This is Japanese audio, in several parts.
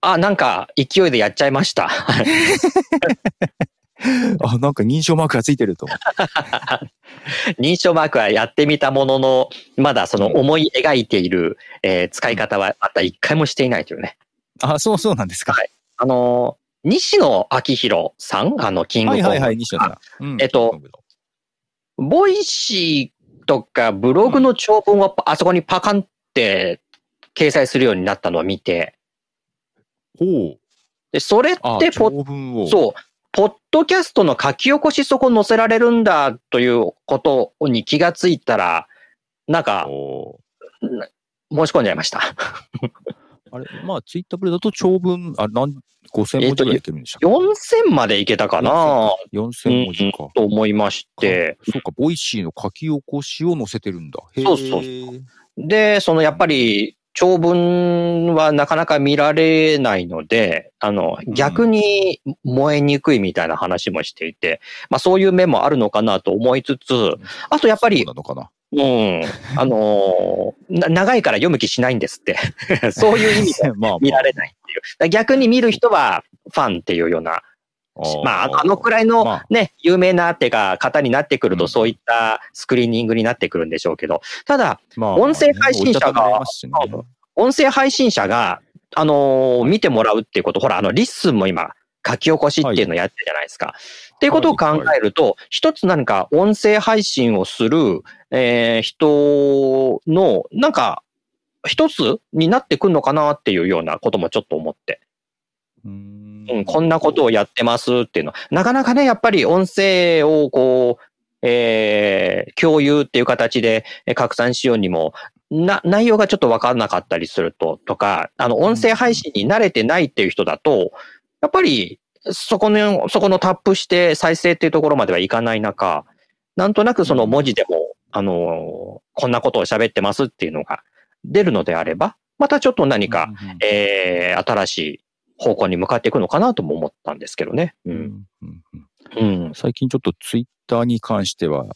あなんか勢いでやっちゃいました。あ、なんか認証マークがついてると。認証マークはやってみたもののまだその思い描いている、えー使い方はまた一回もしていないというね。あ、そうそうなんですか。はい。あのー西野昭弘さん？あのキングコングはいはいはい、西野さん。うんえっと、ボイシーとかブログの長文をあそこにパカンって掲載するようになったのを見て、ほう。でそれっあ、てポ長文を。そう、ポッドキャストの書き起こしそこ載せられるんだということに気がついたら、なんかお申し込んじゃいました。あれ、まあ、 Twitter Blue だと長文、あ、なん、5000文字ぐらいいけるんでしたっけ？4000までいけたかな4000文字か。と思いまして。そうか、 Voicy の書き起こしを載せてるんだ。そうそうで、そのやっぱり長文はなかなか見られないので、あの、うん逆に燃えにくいみたいな話もしていて、まあそういう面もあるのかなと思いつつ、あとやっぱりそうなのかな？うん、あのーな長いから読む気しないんですって。そういう意味でまあ、見られないっていう。逆に見る人はファンっていうような、まあ、あのくらいのまあ。ね、有名なっていうか、方になってくると、うん。そういったスクリーニングになってくるんでしょうけど、ただ、まあ音声配信者が音声配信者が、あのー見てもらうっていうこと、ほら、あの、 LISTEN も今、書き起こしっていうのをやってるじゃないですか。っていうことを考えると、一つ何か音声配信をする、えー人の、なんか、一つになってくるのかなっていうようなこともちょっと思って。うーんうん、こんなことをやってますっていうの。なかなかね、やっぱり音声をこう、えー共有っていう形でえー拡散しようにも、な、内容がちょっとわからなかったりすると、とか、あの、音声配信に慣れてないっていう人だと、やっぱり、そこの、そこのタップして再生っていうところまではいかない中、なんとなくその文字でも、あの、こんなことを喋ってますっていうのが出るのであれば、またちょっと何か、、うんうん。えー新しい方向に向かっていくのかなとも思ったんですけどね。う。うんんうんうんうん。最近ちょっとツイッターに関しては、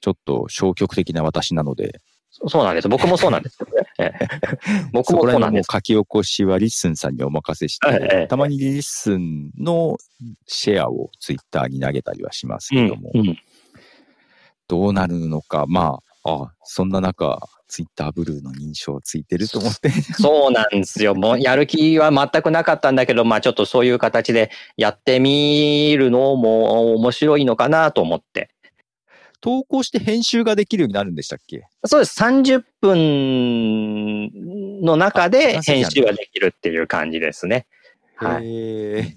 ちょっと消極的な私なので、そそうなんです。僕もそうなんですけどね。ええ 僕もそうなんです。書き起こしは LISTEN さんにお任せしええて、たまに LISTEN のシェアをツイッターに投げたりはしますけども、うん。どうなるのか、まあ、あそんな中、 Twitter Blue の認証ついてると思って、そうなんですよ。もうやる気は全くなかったんだけど、まあちょっとそういう形でやってみるのも面白いのかなと思って。投稿して編集ができるようになるんでしたっけ？そうです。30分の中であ編集ができるっていう感じですね。はい。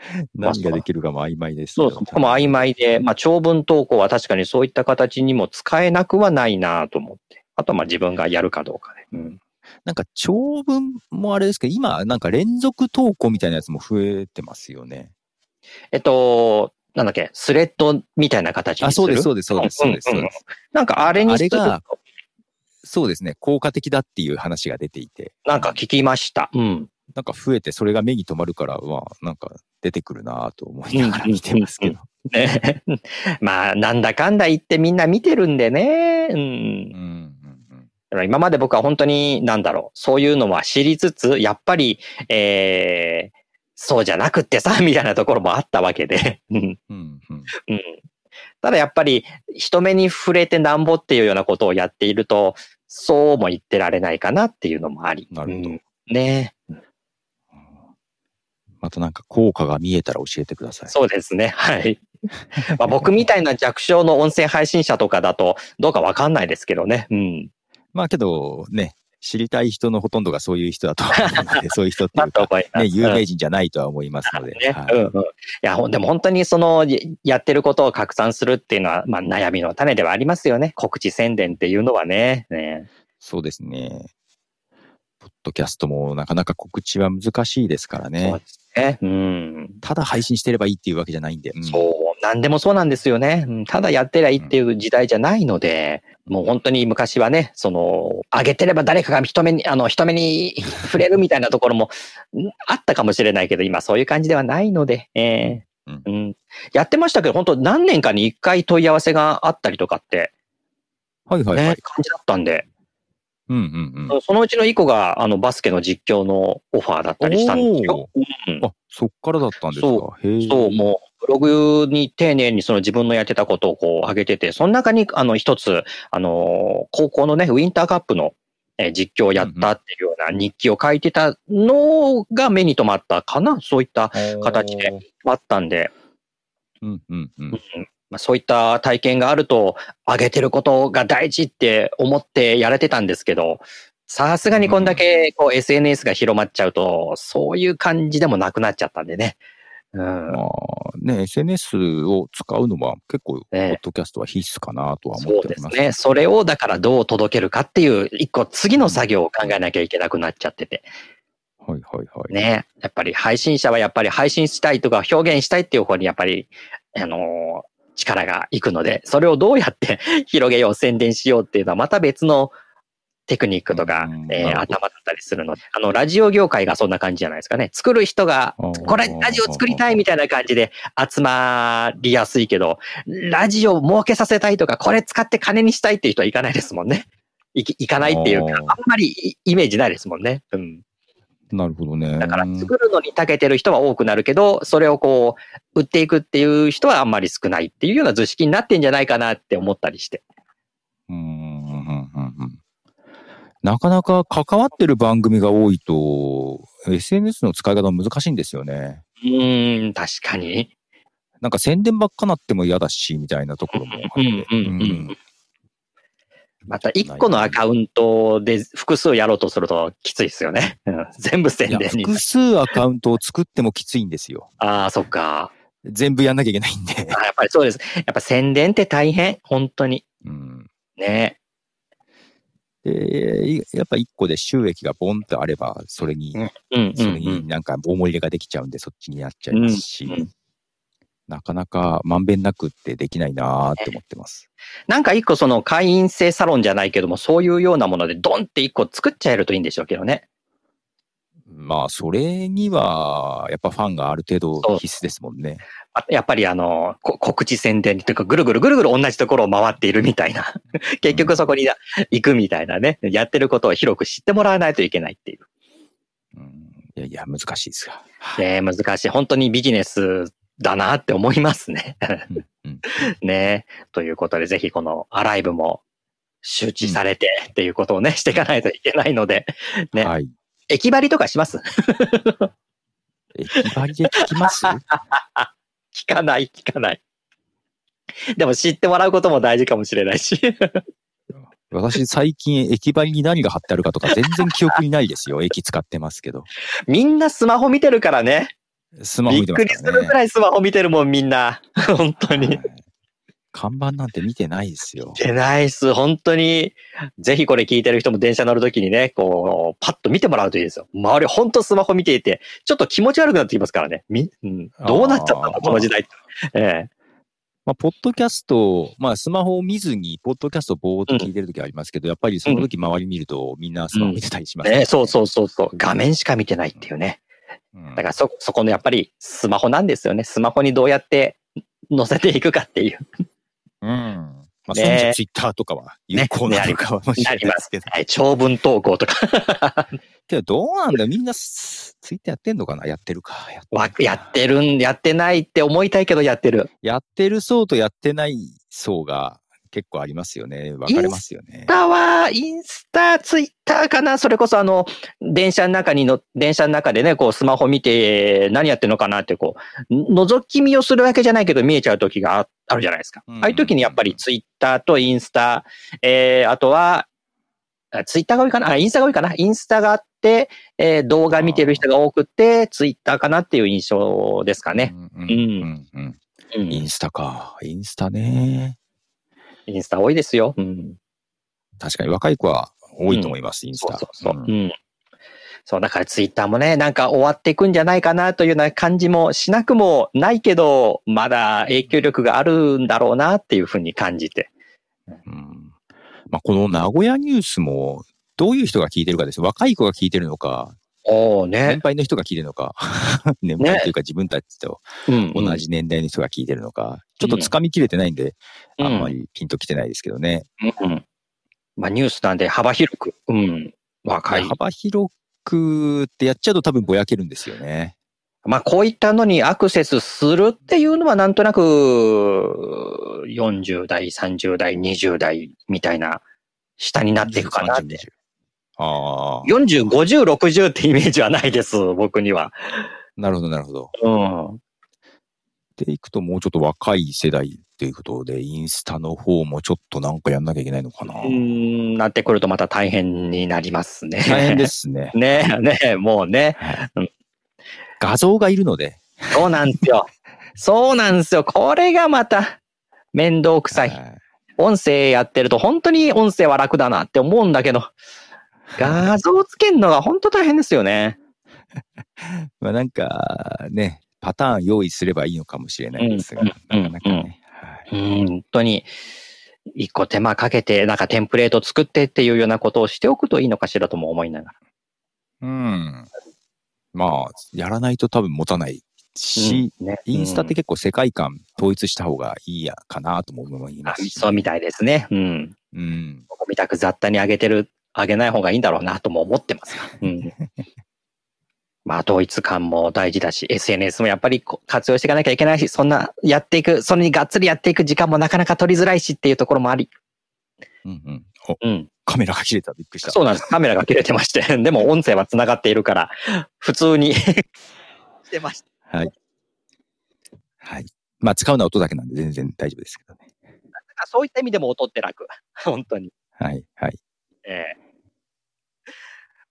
何ができるかも曖昧ですけど。そうそう。僕も曖昧で、まあ長文投稿は確かにそういった形にも使えなくはないなと思って。あとはまあ自分がやるかどうかで。うん。なんか長文もあれですけど、今なんか連続投稿みたいなやつも増えてますよね。えっと、なんだっけ、スレッドみたいな形にあ、する？そうです、そうです、そうです、そうです。そうですなんかあれにあれがと、そうですね、効果的だっていう話が出ていて、なんか聞きました。うん。なんか増えてそれが目に留まるから、まあ、なんか出てくるなと思いながら見てますけど。ね。まあ、なんだかんだ言ってみんな見てるんでね。うんう。ん、うん、だから今まで僕は本当に、なんだろう、そういうのは知りつつ、やっぱり、えー、そうじゃなくってさ、みたいなところもあったわけで。うん。うん、うん。うん。ただやっぱり、人目に触れてなんぼっていうようなことをやっていると、そうも言ってられないかなっていうのもあり。なるほどうんねまたなんか効果が見えたら教えてください。そうですね。はい。まあ僕みたいな弱小の音声配信者とかだと、どうかわかんないですけどね。うん。まあけど、ね、知りたい人のほとんどがそういう人だと思うので、そういう人ってないうか、ね。有名人じゃないとは思いますので。ね。はいうんうん。いや、でも本当にその、ややってることを拡散するっていうのは、まあ悩みの種ではありますよね。告知宣伝っていうのはね。ねそうですね。ドドキャストもなかなか告知は難しいですからそうねで。すね。うん。ただ配信してればいいっていうわけじゃないんで。うんそう。なんでもそうなんですよね。うんただやってりゃいいっていう時代じゃないので、もう本当に昔はね、その、上げてれば誰かが人目に、あの、人目に 触れるみたいなところもんあったかもしれないけど、今そういう感じではないので、えうんーうんやってましたけど、本当何年かに一回問い合わせがあったりとかって、はいはいはい。ね、感じだったんで、うんうんうん。そのうちの一個が、あの、バスケの実況のオファーだったりしたんですよ。うんあ、そっからだったんですか？そへえ。そう、もう、ブログに丁寧にその自分のやってたことをこう上げてて、その中に、あの、一つ、あの、高校のね、ウィンターカップのえー実況をやったっていうような日記を書いてたのが目に留まったかな？そういった形で。あったんで、うんうんうん。まあ、そういった体験があると、上げてることが大事って思ってやれてたんですけど、さすがにこんだけこう SNS が広まっちゃうと、そういう感じでもなくなっちゃったんでね。うん。まあね、SNS を使うのは結構、ポええッドキャストは必須かなとは思そうっております。ですね。それをだからどう届けるかっていう、一個次の作業を考えなきゃいけなくなっちゃってて。はいはいはい。ね。やっぱり配信者はやっぱり配信したいとか表現したいっていう方にやっぱり、あのー力がいくので、それをどうやって 広げよう、宣伝しようっていうのはまた別のテクニックとかうん、えー頭だったりするので、あの、ラジオ業界がそんな感じじゃないですかね。作る人が、これ、ラジオ作りたいみたいな感じで集まりやすいけど、ラジオ儲けさせたいとか、これ使って金にしたいっていう人はいかないですもんね。いきいかないっていうか、あんまりイイメージないですもんね。うん。なるほどね。だから作るのに長けてる人は多くなるけど、それをこう、売っていくっていう人はあんまり少ないっていうような図式になってんじゃないかなって思ったりして。うんうんうんなかなか関わってる番組が多いと、SNS の使い方難しいんですよね。うーん、確かに。なんか宣伝ばっかなっても嫌だし、みたいなところもあって。うんうんうんうんまた一個のアカウントで複数やろうとするときついですよね。う ん全部宣伝に。複数アカウントを作ってもきついんですよ。ああ、そっか。全部やんなきゃいけないんで。あやっぱりそうです。やっぱ宣伝って大変。本当に。うんね。で、いやっぱ一個で収益がボンとあれば、それに、うんうんそれうん。になんか大盛りができちゃうんで、そっちになっちゃいますし、うんうんなかなかまんべんなくってできないなーって思ってます。なんか一個その会員制サロンじゃないけども、そういうようなものでドンって一個作っちゃえるといいんでしょうけどね。まあ、それには、やっぱファンがある程度必須ですもんね。あやっぱりあの、こ告知宣伝というか、ぐるぐるぐるぐる同じところを回っているみたいな。結局そこに行くみたいなね。やってることを広く知ってもらわないといけないっていう。うん、いやいや、難しいですが。ね難しい。本当にビジネスだなって思いますね。ねということで、ぜひこのアライブも周知されてっていうことをね、していかないといけないので、ねはい。駅張りとかします？駅張りで聞きます？聞かない、聞かない。でも知ってもらうことも大事かもしれないし。私、最近駅張りに何が貼ってあるかとか全然記憶にないですよ。駅使ってますけど。みんなスマホ見てるからね。スマホびっ見てますからね。くりするぐらいスマホ見てるもん、みんな。本当に。はい看板なんて見てないですよ。出ないっす。本当に。ぜひこれ聞いてる人も電車乗るときにね、こう、パッと見てもらうといいですよ。周り本当スマホ見ていて、ちょっと気持ち悪くなってきますからね。み、うん、どうなっちゃったんだ、この時代って。ええ。まあ、ポッドキャスト、まあ、スマホを見ずに、ポッドキャストをぼーっと聞いてるときありますけど、やっぱりその時周り見ると、みんなスマホ見てたりしますね、そうそうそうそう。画面しか見てないっていうね。うんだからそ、そこのやっぱりスマホなんですよね。スマホにどうやって載せていくかっていう。うん。まあ、ねそういう意味でツイッターとかは有効なのかもしれないですけど。はい、長文投稿とか。けど、どうなんだよみんなツイッターやってんのかな？やってるか。やってやってるん、やってないって思いたいけどやってる。やってる層とやってない層が結構ありますよね。分かれますよねインス。タは、インスタ、ツイッターかな？それこそあの、電車の中にの、電車の中でね、こうスマホ見て何やってんのかなってこう、覗き見をするわけじゃないけど見えちゃう時がああるじゃないですか。うんああいう時にやっぱりツイッターとインスタ、えー、あとは、あツイッターが多いかな？あ、インスタが多いかな？インスタがあって、えー動画見てる人が多くて、ツイッターかなっていう印象ですかね。うん。インスタか。インスタね。インスタ多いですよ。うん。確かに若い子は多いと思います、インスタ。そうそうそう。ううんん。そう、だからツイッターもね、なんか終わっていくんじゃないかなというような感じもしなくもないけど、まだ影響力があるんだろうなっていうふうに感じて。うんまあ、この名古屋ニュースも、どういう人が聞いてるかです。若い子が聞いてるのか、おおね年。配の人が聞いてるのか、年配というか自分たちとうん同。じ年代の人が聞いてるのか、ちょっと掴みきれてないんで、うんあんまりピンときてないですけどね。うんうん。まあニュースなんで幅広く、うん。若い。幅広くってやっちゃうと多分ぼやけるんですよね。まあこういったのにアクセスするっていうのはなんとなく40代、30代、20代みたいな下になっていくかなっ30て。20ああ、40、50、60ってイメージはないです、僕には。なるほど、なるほど。うん。でいくともうちょっと若い世代っていうことで、インスタの方もちょっとなんかやんなきゃいけないのかな？うーん、なってくるとまた大変になりますね。大変で。すね。ねねもうね。画像がいるので、そうなんですよ。そうなんですよ。これがまた面倒くさい。はい音声やってると本当に音声は楽だなって思うんだけど、画像つけるのが本当大変ですよね。まあなんかね、パターン用意すればいいのかもしれないですが、なかなかね。はいうん本当に、一個手間かけて、なんかテンプレート作ってっていうようなことをしておくといいのかしらとも思いながら。うん。まあ、やらないと多分持たないし、うんねインスタって結構世界観統一した方がいいやかなとも思いあますし。そうみたいですね。うん。うん。ここみたく雑多に上げてる、上げない方がいいんだろうなとも思ってますが。うん。まあ、統一感も大事だし、SNS もやっぱり活用していかなきゃいけないし、そんなやっていく、それにがっつりやっていく時間もなかなか取りづらいしっていうところもあり。うんうん。お、うん。カメラが切れた。びっくりした。そうなんです。カメラが切れてまして、でも音声は繋がっているから、普通に してました。はい。はい。まあ、使うのは音だけなんで全然大丈夫ですけどね。そういった意味でも音って楽。本当に。はい。はい。ええ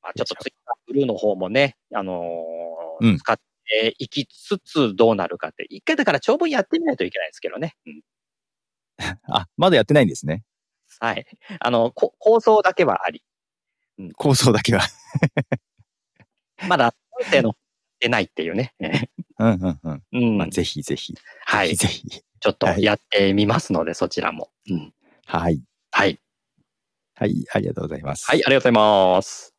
まあ、ちょっとツイッターブルーの方もね、あのーうん使っていきつつどうなるかって、一回だから長文やってみないといけないですけどね。うん あ、まだやってないんですね。はい。あの、こ構想だけはあり。構想だけは。まだ音声の出ないっていうね。うんうんうん。うん。まあ、ぜひぜひ。はい。ぜひ。ちょっとやってみますので、そちらも。うん。はい。はい。はい。ありがとうございます。はい、ありがとうございます。